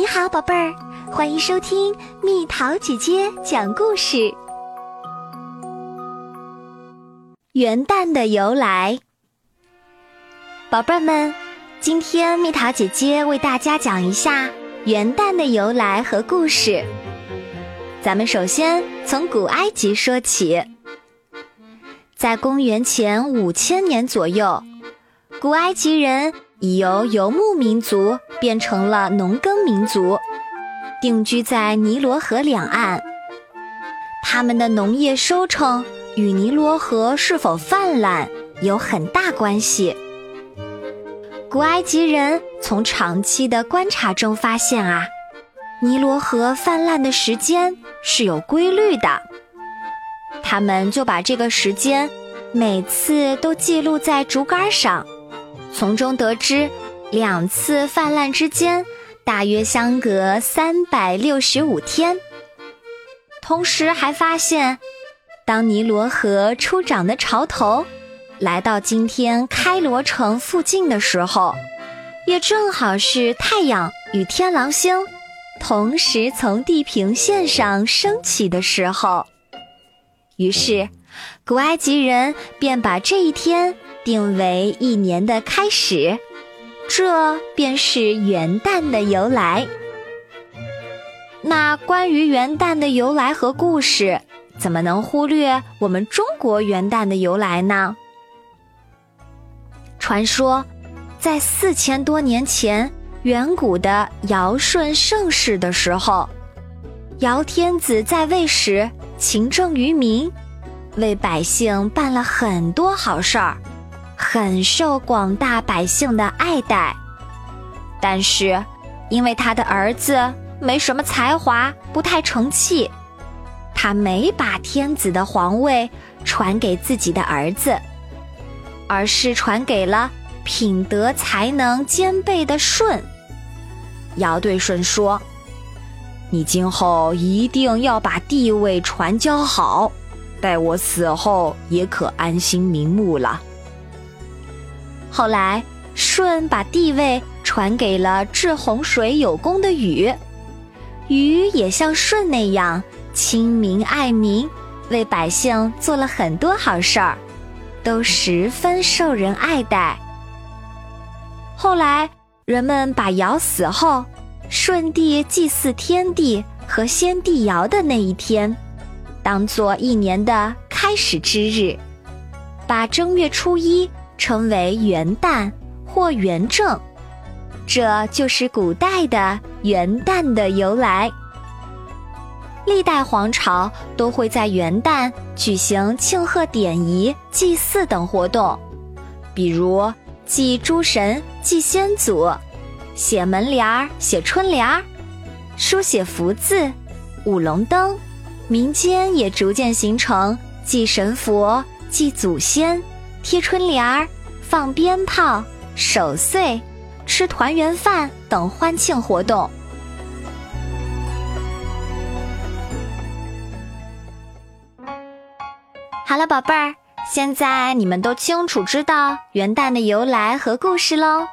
你好，宝贝儿，欢迎收听蜜桃姐姐讲故事。元旦的由来，宝贝儿们，今天蜜桃姐姐为大家讲一下元旦的由来和故事。咱们首先从古埃及说起，在公元前五千年左右，古埃及人。已由游牧民族变成了农耕民族，定居在尼罗河两岸。他们的农业收成与尼罗河是否泛滥有很大关系。古埃及人从长期的观察中发现啊，尼罗河泛滥的时间是有规律的。他们就把这个时间每次都记录在竹竿上。从中得知，两次泛滥之间大约相隔三百六十五天。同时还发现，当尼罗河初涨的潮头来到今天开罗城附近的时候，也正好是太阳与天狼星同时从地平线上升起的时候。于是，古埃及人便把这一天。定为一年的开始，这便是元旦的由来。那关于元旦的由来和故事，怎么能忽略我们中国元旦的由来呢？传说，在四千多年前，远古的尧舜盛世的时候，尧天子在位时勤政于民，为百姓办了很多好事儿。很受广大百姓的爱戴，但是因为他的儿子没什么才华，不太成器，他没把天子的皇位传给自己的儿子，而是传给了品德才能兼备的舜。尧对舜说：“你今后一定要把地位传教好，待我死后也可安心瞑目了。”后来，舜把地位传给了治洪水有功的禹，禹也像舜那样亲民爱民，为百姓做了很多好事儿，都十分受人爱戴。后来，人们把尧死后，舜帝祭祀天地和先帝尧的那一天，当做一年的开始之日，把正月初一。称为元旦或元正，这就是古代的元旦的由来。历代皇朝都会在元旦举行庆贺典仪、祭祀等活动，比如祭诸神、祭先祖、写门帘儿、写春联儿、书写福字、舞龙灯。民间也逐渐形成祭神佛、祭祖先。贴春联儿、放鞭炮、守岁、吃团圆饭等欢庆活动。好了，宝贝儿，现在你们都清楚知道元旦的由来和故事喽。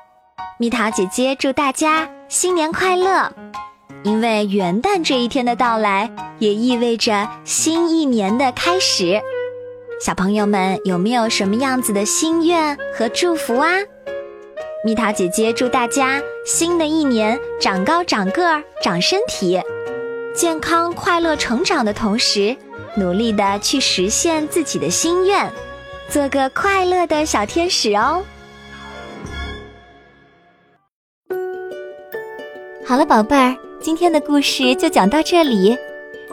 蜜桃姐姐祝大家新年快乐！因为元旦这一天的到来，也意味着新一年的开始。小朋友们有没有什么样子的心愿和祝福啊？蜜桃姐姐祝大家新的一年长高、长个儿、长身体，健康快乐成长的同时，努力的去实现自己的心愿，做个快乐的小天使哦。好了，宝贝儿，今天的故事就讲到这里。